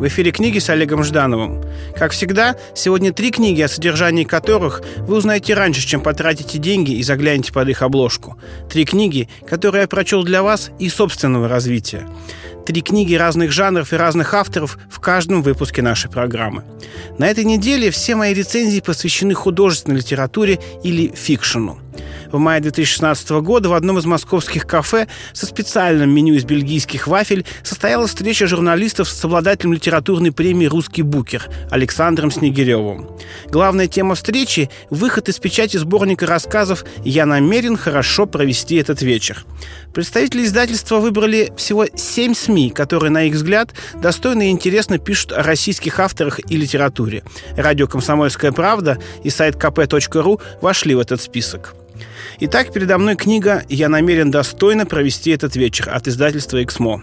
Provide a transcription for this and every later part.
В эфире книги с Олегом Ждановым. Как всегда, сегодня три книги, о содержании которых вы узнаете раньше, чем потратите деньги и заглянете под их обложку. Три книги, которые я прочел для вас и собственного развития. Три книги разных жанров и разных авторов в каждом выпуске нашей программы. На этой неделе все мои рецензии посвящены художественной литературе или фикшену в мае 2016 года в одном из московских кафе со специальным меню из бельгийских вафель состоялась встреча журналистов с обладателем литературной премии «Русский букер» Александром Снегиревым. Главная тема встречи – выход из печати сборника рассказов «Я намерен хорошо провести этот вечер». Представители издательства выбрали всего семь СМИ, которые, на их взгляд, достойно и интересно пишут о российских авторах и литературе. Радио «Комсомольская правда» и сайт kp.ru вошли в этот список. Итак, передо мной книга «Я намерен достойно провести этот вечер» от издательства «Эксмо».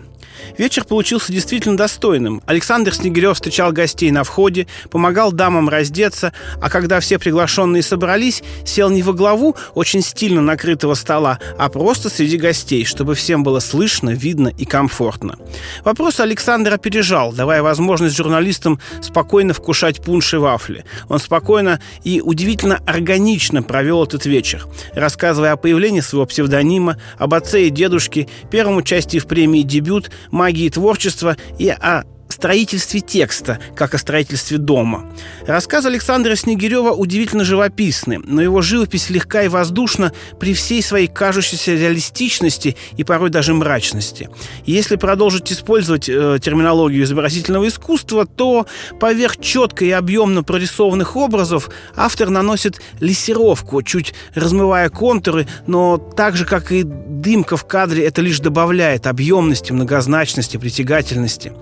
Вечер получился действительно достойным. Александр Снегирев встречал гостей на входе, помогал дамам раздеться, а когда все приглашенные собрались, сел не во главу очень стильно накрытого стола, а просто среди гостей, чтобы всем было слышно, видно и комфортно. Вопрос Александр опережал, давая возможность журналистам спокойно вкушать пунш и вафли. Он спокойно и удивительно органично провел этот вечер, рассказывая о появлении своего псевдонима, об отце и дедушке, первом участии в премии «Дебют», магии творчества и о строительстве текста, как о строительстве дома. Рассказ Александра Снегирева удивительно живописный, но его живопись легка и воздушна при всей своей кажущейся реалистичности и порой даже мрачности. Если продолжить использовать э, терминологию изобразительного искусства, то поверх четко и объемно прорисованных образов автор наносит лессировку, чуть размывая контуры, но так же, как и дымка в кадре, это лишь добавляет объемности, многозначности, притягательности.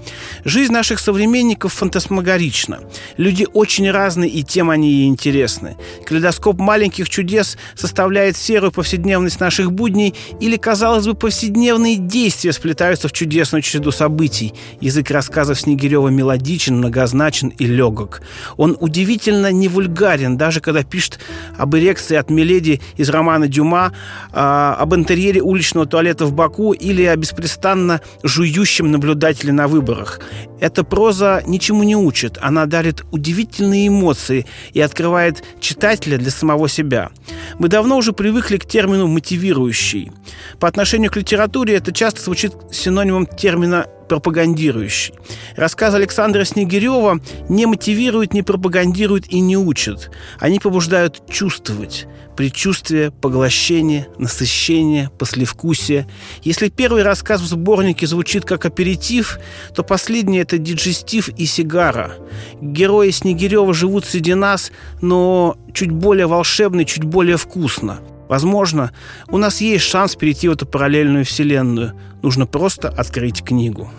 Жизнь наших современников фантасмагорична. Люди очень разные, и тем они и интересны. Калейдоскоп маленьких чудес составляет серую повседневность наших будней, или, казалось бы, повседневные действия сплетаются в чудесную череду событий. Язык рассказов Снегирева мелодичен, многозначен и легок. Он удивительно не вульгарен, даже когда пишет об эрекции от Миледи из романа Дюма, э, об интерьере уличного туалета в Баку или о беспрестанно жующем наблюдателе на выборах. Эта проза ничему не учит, она дарит удивительные эмоции и открывает читателя для самого себя. Мы давно уже привыкли к термину «мотивирующий». По отношению к литературе это часто звучит синонимом термина пропагандирующий. Рассказ Александра Снегирева не мотивирует, не пропагандирует и не учат. Они побуждают чувствовать. Предчувствие, поглощение, насыщение, послевкусие. Если первый рассказ в сборнике звучит как аперитив, то последний – это диджестив и сигара. Герои Снегирева живут среди нас, но чуть более волшебно, чуть более вкусно. Возможно, у нас есть шанс перейти в эту параллельную вселенную. Нужно просто открыть книгу.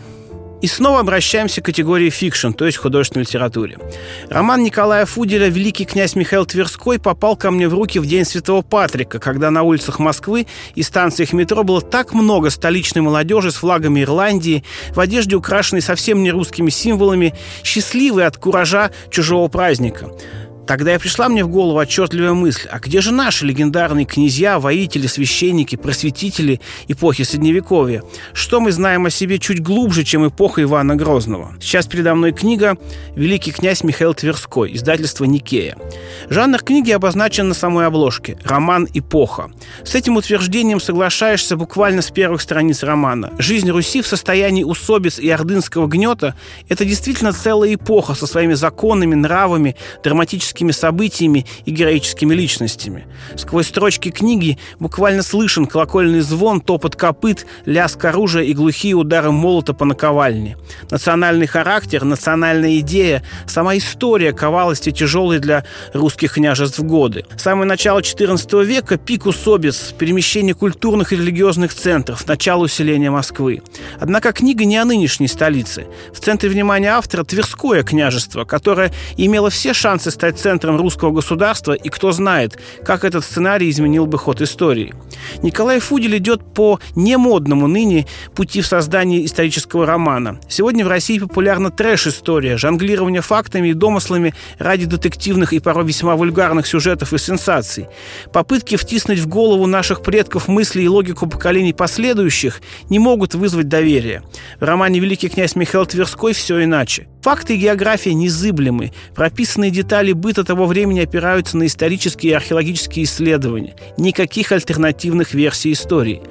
И снова обращаемся к категории fiction, то есть художественной литературе. Роман Николая Фуделя «Великий князь Михаил Тверской» попал ко мне в руки в День Святого Патрика, когда на улицах Москвы и станциях метро было так много столичной молодежи с флагами Ирландии, в одежде, украшенной совсем не русскими символами, счастливой от куража чужого праздника. Тогда и пришла мне в голову отчетливая мысль, а где же наши легендарные князья, воители, священники, просветители эпохи Средневековья? Что мы знаем о себе чуть глубже, чем эпоха Ивана Грозного? Сейчас передо мной книга «Великий князь Михаил Тверской», издательство «Никея». Жанр книги обозначен на самой обложке – роман «Эпоха». С этим утверждением соглашаешься буквально с первых страниц романа. Жизнь Руси в состоянии усобиц и ордынского гнета – это действительно целая эпоха со своими законами, нравами, драматическими историческими событиями и героическими личностями. Сквозь строчки книги буквально слышен колокольный звон, топот копыт, лязг оружия и глухие удары молота по наковальне. Национальный характер, национальная идея, сама история ковалости тяжелой для русских княжеств годы. Самое начало XIV века – пик усобиц, перемещение культурных и религиозных центров, начало усиления Москвы. Однако книга не о нынешней столице. В центре внимания автора Тверское княжество, которое имело все шансы стать эпицентром русского государства, и кто знает, как этот сценарий изменил бы ход истории. Николай Фудель идет по немодному ныне пути в создании исторического романа. Сегодня в России популярна трэш-история, жонглирование фактами и домыслами ради детективных и порой весьма вульгарных сюжетов и сенсаций. Попытки втиснуть в голову наших предков мысли и логику поколений последующих не могут вызвать доверия. В романе «Великий князь Михаил Тверской» все иначе. Факты и география незыблемы. Прописанные детали быта того времени опираются на исторические и археологические исследования. Никаких альтернативных версий истории.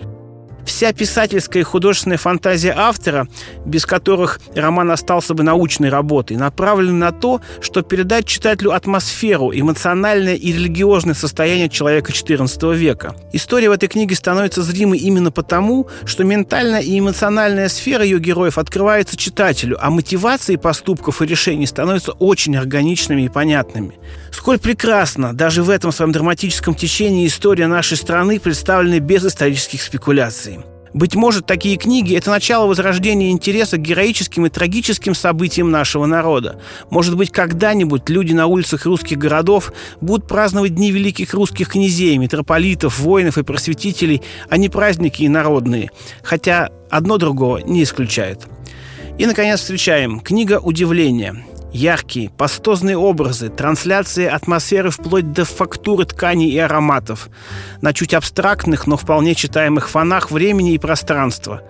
Вся писательская и художественная фантазия автора, без которых роман остался бы научной работой, направлена на то, чтобы передать читателю атмосферу, эмоциональное и религиозное состояние человека XIV века. История в этой книге становится зримой именно потому, что ментальная и эмоциональная сфера ее героев открывается читателю, а мотивации поступков и решений становятся очень органичными и понятными. Сколь прекрасно даже в этом своем драматическом течении история нашей страны представлена без исторических спекуляций. Быть может, такие книги – это начало возрождения интереса к героическим и трагическим событиям нашего народа. Может быть, когда-нибудь люди на улицах русских городов будут праздновать Дни великих русских князей, митрополитов, воинов и просветителей, а не праздники инородные. Хотя одно другого не исключает. И, наконец, встречаем книга «Удивление». Яркие, пастозные образы, трансляции атмосферы вплоть до фактуры тканей и ароматов, на чуть абстрактных, но вполне читаемых фонах времени и пространства.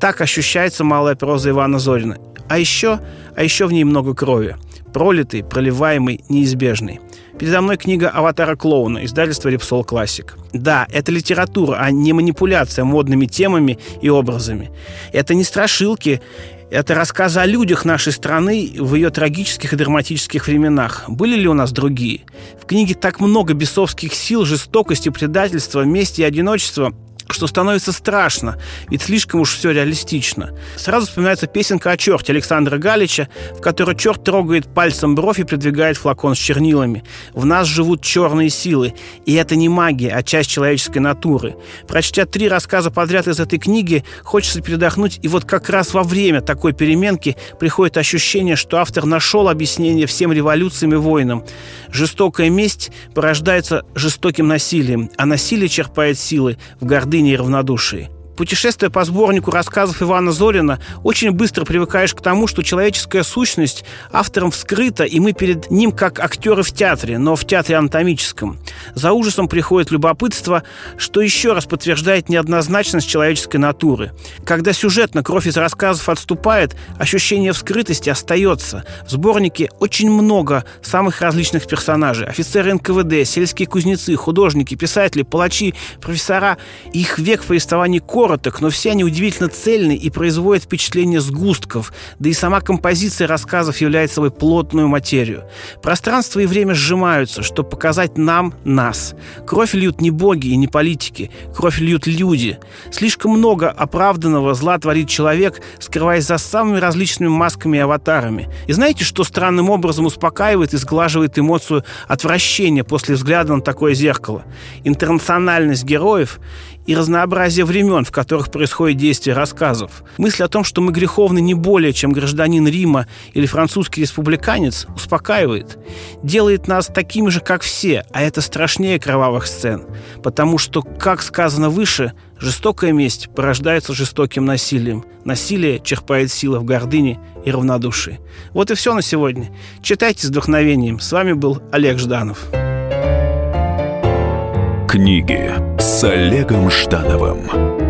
Так ощущается малая проза Ивана Зорина. А еще, а еще в ней много крови. Пролитый, проливаемый, неизбежный. Передо мной книга «Аватара клоуна», издательство «Репсол Классик». Да, это литература, а не манипуляция модными темами и образами. Это не страшилки, это рассказы о людях нашей страны в ее трагических и драматических временах. Были ли у нас другие? В книге так много бесовских сил, жестокости, предательства, мести и одиночества – что становится страшно, ведь слишком уж все реалистично. Сразу вспоминается песенка о черте Александра Галича, в которой черт трогает пальцем бровь и придвигает флакон с чернилами. В нас живут черные силы, и это не магия, а часть человеческой натуры. Прочтя три рассказа подряд из этой книги, хочется передохнуть, и вот как раз во время такой переменки приходит ощущение, что автор нашел объяснение всем революциям и войнам. Жестокая месть порождается жестоким насилием, а насилие черпает силы в гордыне и равнодушии. Путешествуя по сборнику рассказов Ивана Зорина, очень быстро привыкаешь к тому, что человеческая сущность автором вскрыта, и мы перед ним как актеры в театре, но в театре анатомическом. За ужасом приходит любопытство, что еще раз подтверждает неоднозначность человеческой натуры. Когда сюжетно кровь из рассказов отступает, ощущение вскрытости остается. В сборнике очень много самых различных персонажей. Офицеры НКВД, сельские кузнецы, художники, писатели, палачи, профессора. Их век повествований короток, но все они удивительно цельны и производят впечатление сгустков, да и сама композиция рассказов является собой плотную материю. Пространство и время сжимаются, чтобы показать нам нас. Кровь льют не боги и не политики, кровь льют люди. Слишком много оправданного зла творит человек, скрываясь за самыми различными масками и аватарами. И знаете, что странным образом успокаивает и сглаживает эмоцию отвращения после взгляда на такое зеркало? Интернациональность героев и разнообразие времен, в которых происходит действие рассказов. Мысль о том, что мы греховны не более, чем гражданин Рима или французский республиканец, успокаивает. Делает нас такими же, как все, а это страшнее кровавых сцен. Потому что, как сказано выше, жестокая месть порождается жестоким насилием. Насилие черпает силы в гордыне и равнодушии. Вот и все на сегодня. Читайте с вдохновением. С вами был Олег Жданов. Книги с Олегом Ждановым